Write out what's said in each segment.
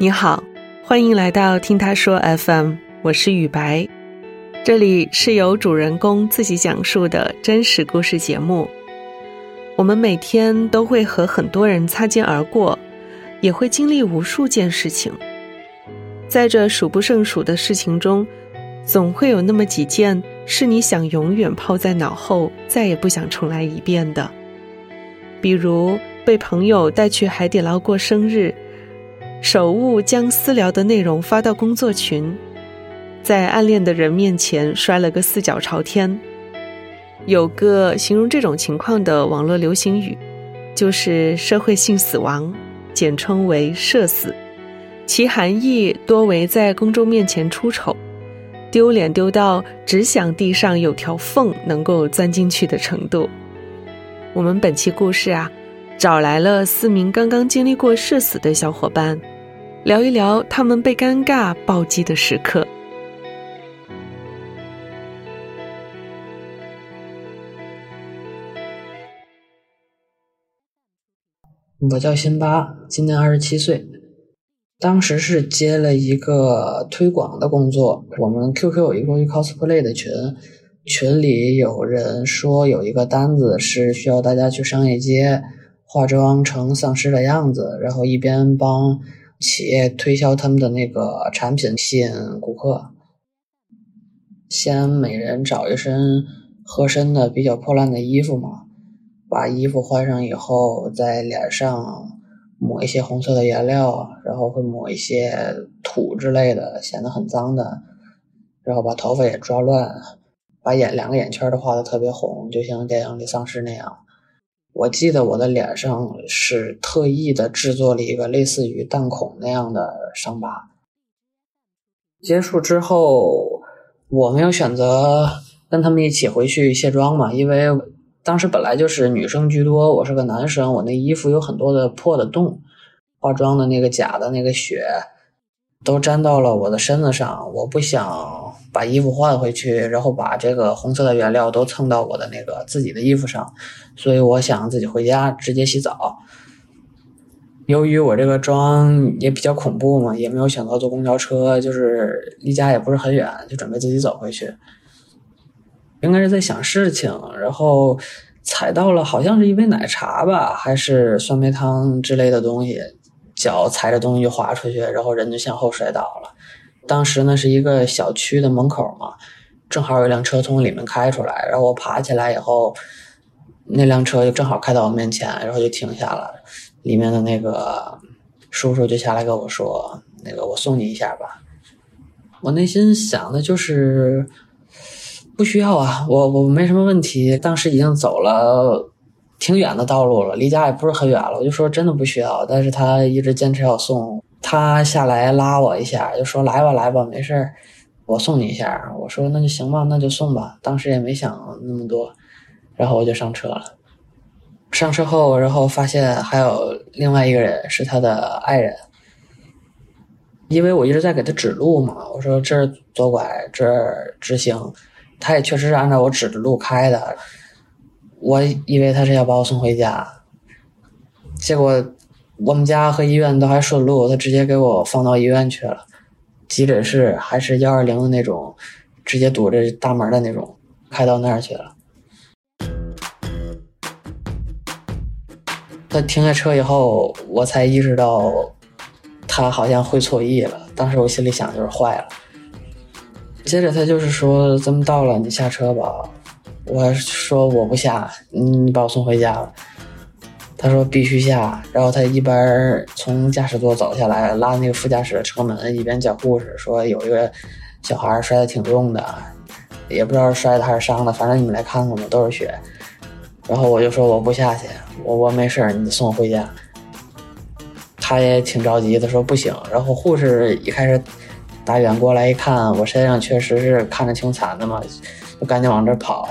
你好，欢迎来到听他说 FM，我是雨白，这里是由主人公自己讲述的真实故事节目。我们每天都会和很多人擦肩而过，也会经历无数件事情。在这数不胜数的事情中，总会有那么几件是你想永远抛在脑后，再也不想重来一遍的。比如被朋友带去海底捞过生日。手误将私聊的内容发到工作群，在暗恋的人面前摔了个四脚朝天。有个形容这种情况的网络流行语，就是“社会性死亡”，简称为“社死”，其含义多为在公众面前出丑，丢脸丢到只想地上有条缝能够钻进去的程度。我们本期故事啊。找来了四名刚刚经历过社死的小伙伴，聊一聊他们被尴尬暴击的时刻。我叫辛巴，今年二十七岁。当时是接了一个推广的工作，我们 QQ 有一个 cosplay 的群，群里有人说有一个单子是需要大家去商业街。化妆成丧尸的样子，然后一边帮企业推销他们的那个产品，吸引顾客。先每人找一身合身的、比较破烂的衣服嘛，把衣服换上以后，在脸上抹一些红色的颜料，然后会抹一些土之类的，显得很脏的。然后把头发也抓乱，把眼两个眼圈都画的特别红，就像电影里丧尸那样。我记得我的脸上是特意的制作了一个类似于弹孔那样的伤疤。结束之后，我没有选择跟他们一起回去卸妆嘛，因为当时本来就是女生居多，我是个男生，我那衣服有很多的破的洞，化妆的那个假的那个血。都粘到了我的身子上，我不想把衣服换回去，然后把这个红色的原料都蹭到我的那个自己的衣服上，所以我想自己回家直接洗澡。由于我这个妆也比较恐怖嘛，也没有选择坐公交车，就是离家也不是很远，就准备自己走回去。应该是在想事情，然后踩到了好像是一杯奶茶吧，还是酸梅汤之类的东西。脚踩着东西就滑出去，然后人就向后摔倒了。当时呢是一个小区的门口嘛，正好有一辆车从里面开出来，然后我爬起来以后，那辆车就正好开到我面前，然后就停下了。里面的那个叔叔就下来跟我说：“那个我送你一下吧。”我内心想的就是不需要啊，我我没什么问题。当时已经走了。挺远的道路了，离家也不是很远了。我就说真的不需要，但是他一直坚持要送。他下来拉我一下，就说来吧来吧，没事儿，我送你一下。我说那就行吧，那就送吧。当时也没想那么多，然后我就上车了。上车后，然后发现还有另外一个人是他的爱人，因为我一直在给他指路嘛。我说这儿左拐，这儿直行，他也确实是按照我指的路开的。我以为他是要把我送回家，结果我们家和医院都还顺路，他直接给我放到医院去了。急诊室还是幺二零的那种，直接堵着大门的那种，开到那儿去了。他停下车以后，我才意识到他好像会错意了。当时我心里想就是坏了。接着他就是说：“咱们到了，你下车吧。”我说我不下，你把我送回家吧。他说必须下，然后他一边从驾驶座走下来，拉那个副驾驶的车门，一边讲故事，说有一个小孩摔得挺重的，也不知道是摔的还是伤的，反正你们来看看吧，都是血。然后我就说我不下去，我我没事你送我回家。他也挺着急的，说不行。然后护士一开始打远过来一看，我身上确实是看着挺惨的嘛。就赶紧往这跑，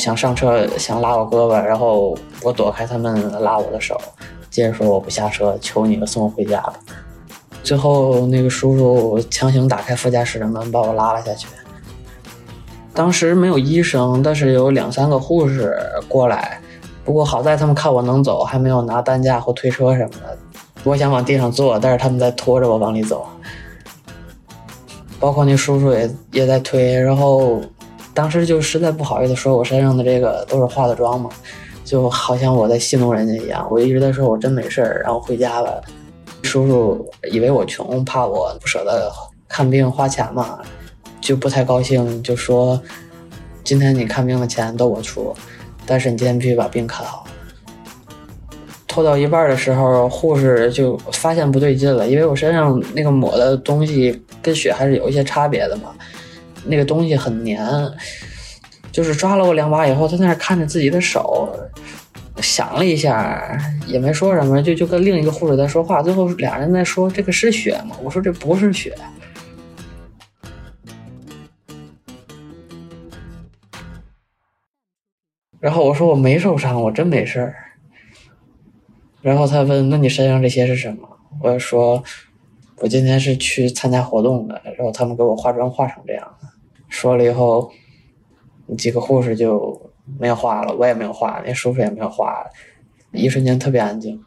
想上车，想拉我胳膊，然后我躲开他们拉我的手，接着说我不下车，求你了，送我回家吧。最后那个叔叔强行打开副驾驶的门，把我拉了下去。当时没有医生，但是有两三个护士过来。不过好在他们看我能走，还没有拿担架或推车什么的。我想往地上坐，但是他们在拖着我往里走。包括那叔叔也也在推，然后当时就实在不好意思说我身上的这个都是化的妆嘛，就好像我在戏弄人家一样。我一直在说我真没事儿，然后回家了。叔叔以为我穷，怕我不舍得看病花钱嘛，就不太高兴，就说今天你看病的钱都我出。但是你今天必须把病看好。拖到一半的时候，护士就发现不对劲了，因为我身上那个抹的东西跟血还是有一些差别的嘛。那个东西很黏，就是抓了我两把以后，他在那看着自己的手，想了一下，也没说什么，就就跟另一个护士在说话。最后俩人在说：“这个是血吗？”我说：“这不是血。”然后我说我没受伤，我真没事儿。然后他问：“那你身上这些是什么？”我说：“我今天是去参加活动的。”然后他们给我化妆化成这样。说了以后，几个护士就没有话了，我也没有话，那叔叔也没有话，一瞬间特别安静。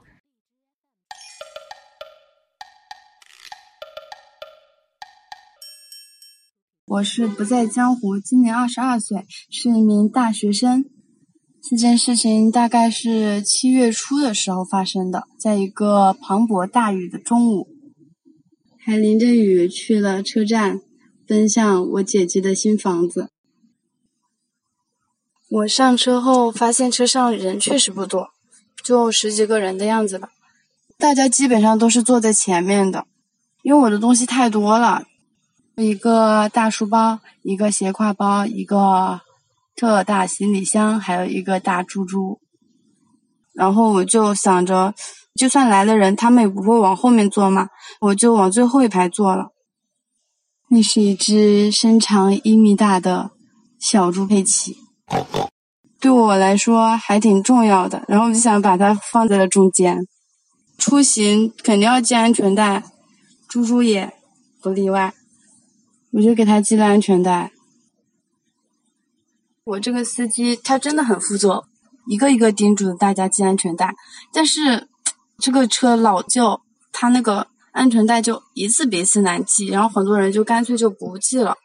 我是不在江湖，今年二十二岁，是一名大学生。这件事情大概是七月初的时候发生的，在一个磅礴大雨的中午，还淋着雨去了车站，奔向我姐姐的新房子。我上车后发现车上人确实不多，就十几个人的样子吧。大家基本上都是坐在前面的，因为我的东西太多了，一个大书包，一个斜挎包，一个。特大行李箱，还有一个大猪猪，然后我就想着，就算来了人，他们也不会往后面坐嘛，我就往最后一排坐了。那是一只身长一米大的小猪佩奇，对我来说还挺重要的，然后我就想把它放在了中间。出行肯定要系安全带，猪猪也不例外，我就给它系了安全带。我这个司机他真的很负责，一个一个叮嘱大家系安全带。但是这个车老旧，他那个安全带就一次比一次难系，然后很多人就干脆就不系了。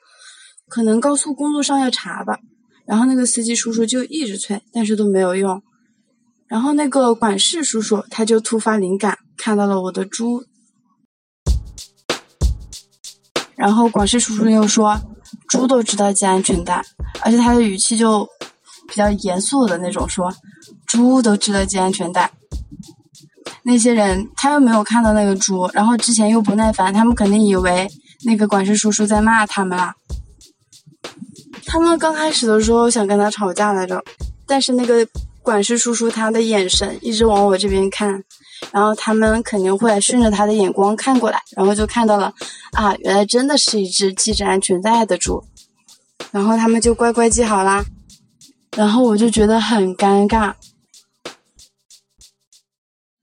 可能高速公路上要查吧。然后那个司机叔叔就一直催，但是都没有用。然后那个管事叔叔他就突发灵感，看到了我的猪。然后管事叔叔又说。猪都知道系安全带，而且他的语气就比较严肃的那种，说猪都知道系安全带。那些人他又没有看到那个猪，然后之前又不耐烦，他们肯定以为那个管事叔叔在骂他们啦。他们刚开始的时候想跟他吵架来着，但是那个管事叔叔他的眼神一直往我这边看。然后他们肯定会顺着他的眼光看过来，然后就看到了，啊，原来真的是一只系着安全带的猪，然后他们就乖乖系好啦。然后我就觉得很尴尬。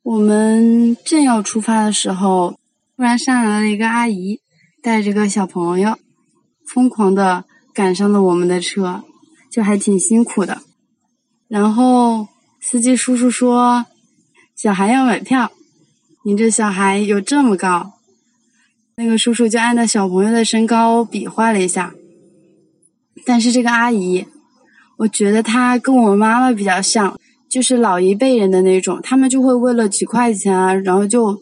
我们正要出发的时候，突然上来了一个阿姨，带着个小朋友，疯狂的赶上了我们的车，就还挺辛苦的。然后司机叔叔说。小孩要买票，你这小孩有这么高？那个叔叔就按照小朋友的身高比划了一下。但是这个阿姨，我觉得她跟我妈妈比较像，就是老一辈人的那种，他们就会为了几块钱啊，然后就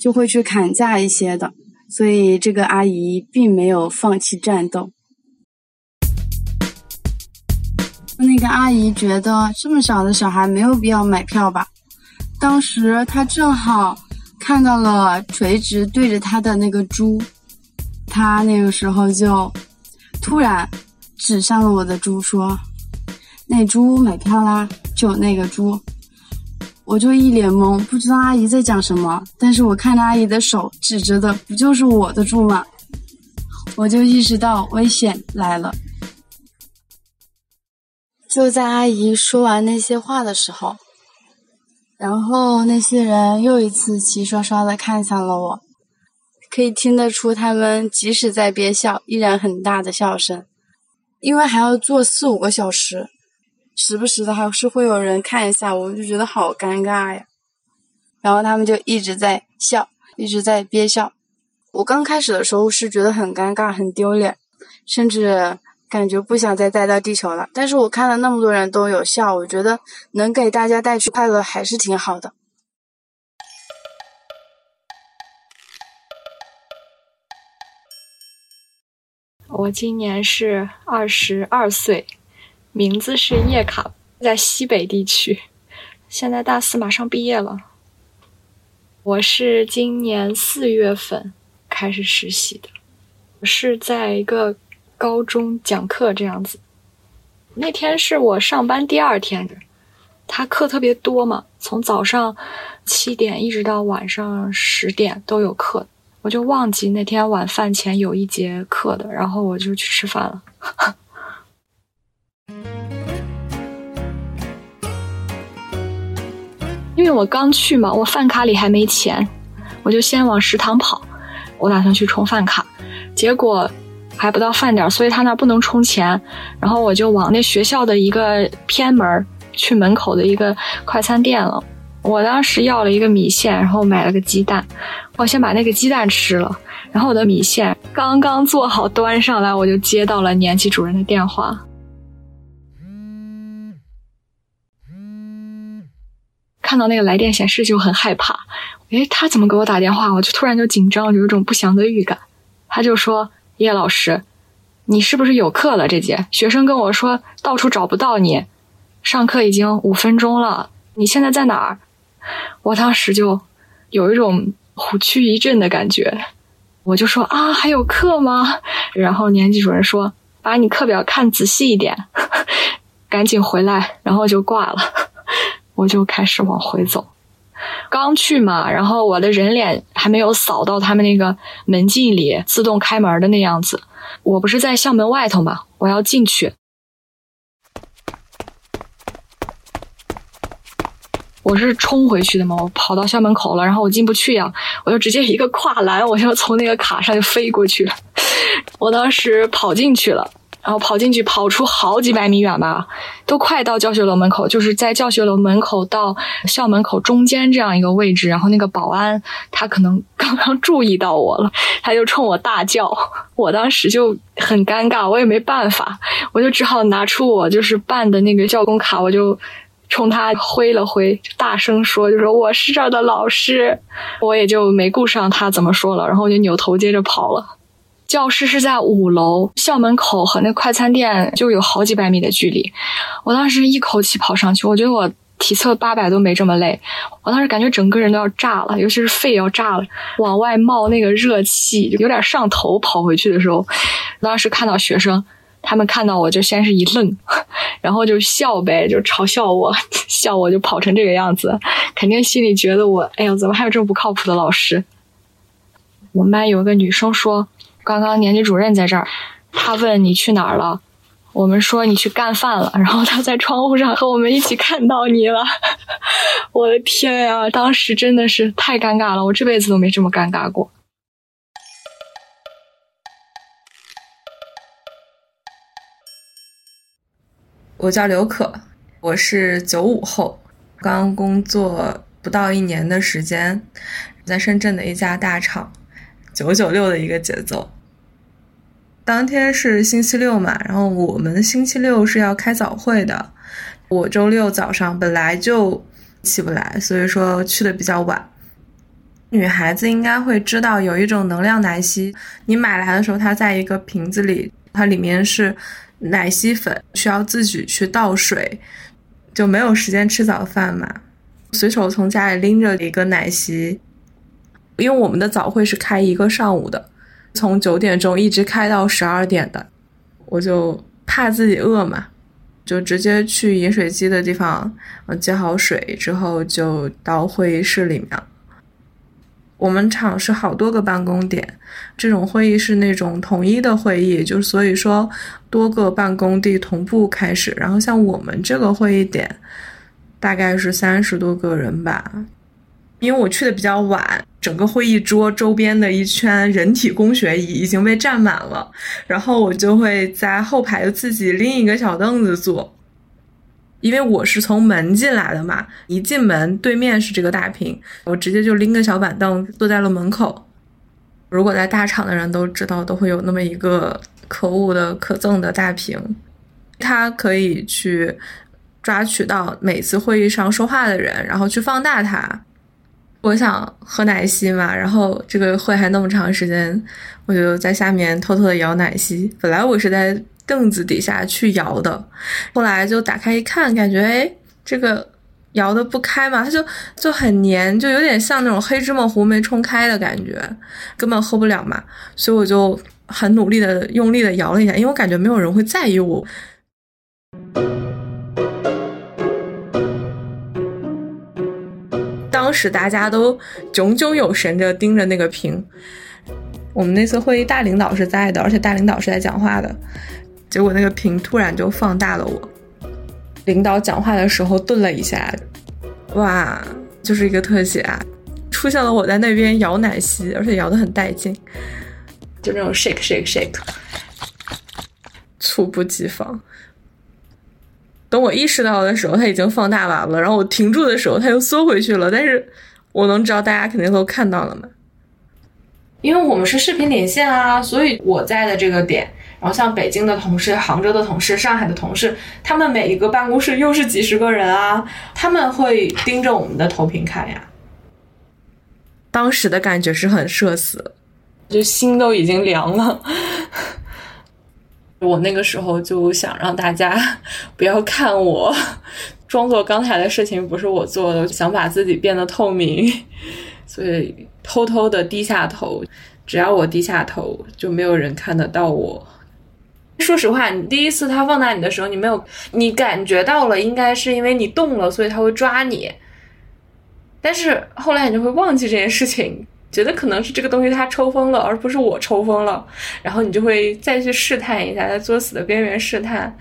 就会去砍价一些的。所以这个阿姨并没有放弃战斗。那个阿姨觉得这么小的小孩没有必要买票吧。当时她正好看到了垂直对着她的那个猪，她那个时候就突然指向了我的猪，说：“那猪买票啦，就那个猪。”我就一脸懵，不知道阿姨在讲什么。但是我看着阿姨的手指着的，不就是我的猪吗？我就意识到危险来了。就在阿姨说完那些话的时候。然后那些人又一次齐刷刷的看向了我，可以听得出他们即使在憋笑，依然很大的笑声。因为还要坐四五个小时，时不时的还是会有人看一下我，就觉得好尴尬呀。然后他们就一直在笑，一直在憋笑。我刚开始的时候是觉得很尴尬、很丢脸，甚至感觉不想再待到地球了。但是我看了那么多人都有笑，我觉得能给大家带去快乐还是挺好的。我今年是二十二岁，名字是叶卡，在西北地区，现在大四，马上毕业了。我是今年四月份开始实习的，是在一个高中讲课这样子。那天是我上班第二天，他课特别多嘛，从早上七点一直到晚上十点都有课，我就忘记那天晚饭前有一节课的，然后我就去吃饭了。因为我刚去嘛，我饭卡里还没钱，我就先往食堂跑。我打算去充饭卡，结果还不到饭点，所以他那不能充钱。然后我就往那学校的一个偏门去门口的一个快餐店了。我当时要了一个米线，然后买了个鸡蛋。我先把那个鸡蛋吃了，然后我的米线刚刚做好端上来，我就接到了年级主任的电话。看到那个来电显示就很害怕，诶，他怎么给我打电话？我就突然就紧张，有一种不祥的预感。他就说：“叶老师，你是不是有课了？这节学生跟我说到处找不到你，上课已经五分钟了，你现在在哪儿？”我当时就有一种虎躯一震的感觉，我就说：“啊，还有课吗？”然后年级主任说：“把你课表看仔细一点，赶紧回来。”然后就挂了。我就开始往回走，刚去嘛，然后我的人脸还没有扫到他们那个门禁里自动开门的那样子。我不是在校门外头嘛，我要进去，我是冲回去的嘛，我跑到校门口了，然后我进不去呀，我就直接一个跨栏，我就从那个卡上就飞过去了。我当时跑进去了。然后跑进去，跑出好几百米远吧，都快到教学楼门口，就是在教学楼门口到校门口中间这样一个位置。然后那个保安他可能刚刚注意到我了，他就冲我大叫，我当时就很尴尬，我也没办法，我就只好拿出我就是办的那个教工卡，我就冲他挥了挥，大声说，就说我是这儿的老师，我也就没顾上他怎么说了，然后我就扭头接着跑了。教室是在五楼，校门口和那快餐店就有好几百米的距离。我当时一口气跑上去，我觉得我体测八百都没这么累。我当时感觉整个人都要炸了，尤其是肺要炸了，往外冒那个热气，有点上头。跑回去的时候，当时看到学生，他们看到我就先是一愣，然后就笑呗，就嘲笑我，笑我就跑成这个样子，肯定心里觉得我，哎呦，怎么还有这么不靠谱的老师？我们班有个女生说。刚刚年级主任在这儿，他问你去哪儿了，我们说你去干饭了，然后他在窗户上和我们一起看到你了。我的天呀，当时真的是太尴尬了，我这辈子都没这么尴尬过。我叫刘可，我是九五后，刚工作不到一年的时间，在深圳的一家大厂，九九六的一个节奏。当天是星期六嘛，然后我们星期六是要开早会的。我周六早上本来就起不来，所以说去的比较晚。女孩子应该会知道有一种能量奶昔，你买来的时候它在一个瓶子里，它里面是奶昔粉，需要自己去倒水，就没有时间吃早饭嘛，随手从家里拎着一个奶昔，因为我们的早会是开一个上午的。从九点钟一直开到十二点的，我就怕自己饿嘛，就直接去饮水机的地方，接好水之后就到会议室里面。我们厂是好多个办公点，这种会议是那种统一的会议，就是所以说多个办公地同步开始。然后像我们这个会议点，大概是三十多个人吧。因为我去的比较晚，整个会议桌周边的一圈人体工学椅已经被占满了，然后我就会在后排自己拎一个小凳子坐，因为我是从门进来的嘛，一进门对面是这个大屏，我直接就拎个小板凳坐在了门口。如果在大厂的人都知道，都会有那么一个可恶的可憎的大屏，它可以去抓取到每次会议上说话的人，然后去放大它。我想喝奶昔嘛，然后这个会还那么长时间，我就在下面偷偷的摇奶昔。本来我是在凳子底下去摇的，后来就打开一看，感觉哎，这个摇的不开嘛，它就就很黏，就有点像那种黑芝麻糊没冲开的感觉，根本喝不了嘛。所以我就很努力的用力的摇了一下，因为我感觉没有人会在意我。当时大家都炯炯有神着盯着那个屏。我们那次会议大领导是在的，而且大领导是在讲话的。结果那个屏突然就放大了我。领导讲话的时候顿了一下，哇，就是一个特写啊，出现了我在那边摇奶昔，而且摇的很带劲，就那种 shake shake shake，猝不及防。等我意识到的时候，它已经放大完了。然后我停住的时候，它又缩回去了。但是我能知道大家肯定都看到了嘛？因为我们是视频连线啊，所以我在的这个点，然后像北京的同事、杭州的同事、上海的同事，他们每一个办公室又是几十个人啊，他们会盯着我们的投屏看呀。当时的感觉是很社死，就心都已经凉了。我那个时候就想让大家 不要看我，装作刚才的事情不是我做的，想把自己变得透明，所以偷偷的低下头。只要我低下头，就没有人看得到我。说实话，你第一次他放大你的时候，你没有，你感觉到了，应该是因为你动了，所以他会抓你。但是后来你就会忘记这件事情。觉得可能是这个东西它抽风了，而不是我抽风了，然后你就会再去试探一下，在作死的边缘试探。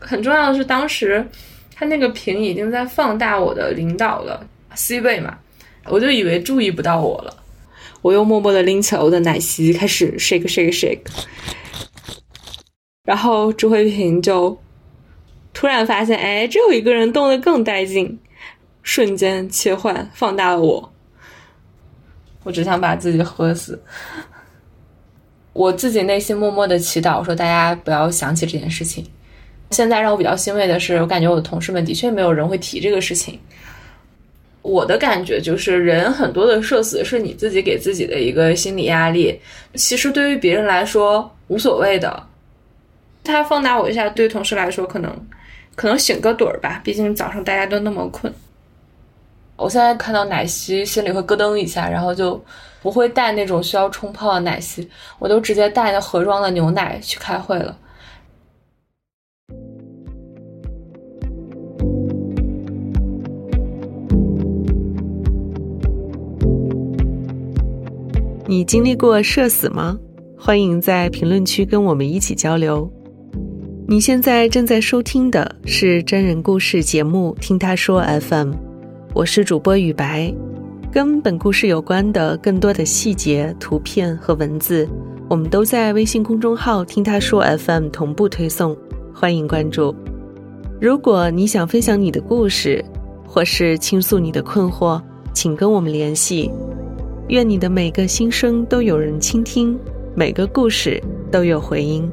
很重要的是，当时他那个屏已经在放大我的领导了，C 位嘛，我就以为注意不到我了，我又默默的拎起了我的奶昔，开始 shake shake shake，然后朱慧萍就突然发现，哎，这有一个人动得更带劲，瞬间切换放大了我。我只想把自己喝死。我自己内心默默的祈祷，说大家不要想起这件事情。现在让我比较欣慰的是，我感觉我的同事们的确没有人会提这个事情。我的感觉就是，人很多的社死是你自己给自己的一个心理压力，其实对于别人来说无所谓的。他放大我一下，对同事来说可能可能醒个盹儿吧，毕竟早上大家都那么困。我现在看到奶昔，心里会咯噔一下，然后就不会带那种需要冲泡的奶昔，我都直接带那盒装的牛奶去开会了。你经历过社死吗？欢迎在评论区跟我们一起交流。你现在正在收听的是真人故事节目《听他说 FM》。我是主播雨白，跟本故事有关的更多的细节、图片和文字，我们都在微信公众号“听他说 FM” 同步推送，欢迎关注。如果你想分享你的故事，或是倾诉你的困惑，请跟我们联系。愿你的每个心声都有人倾听，每个故事都有回音。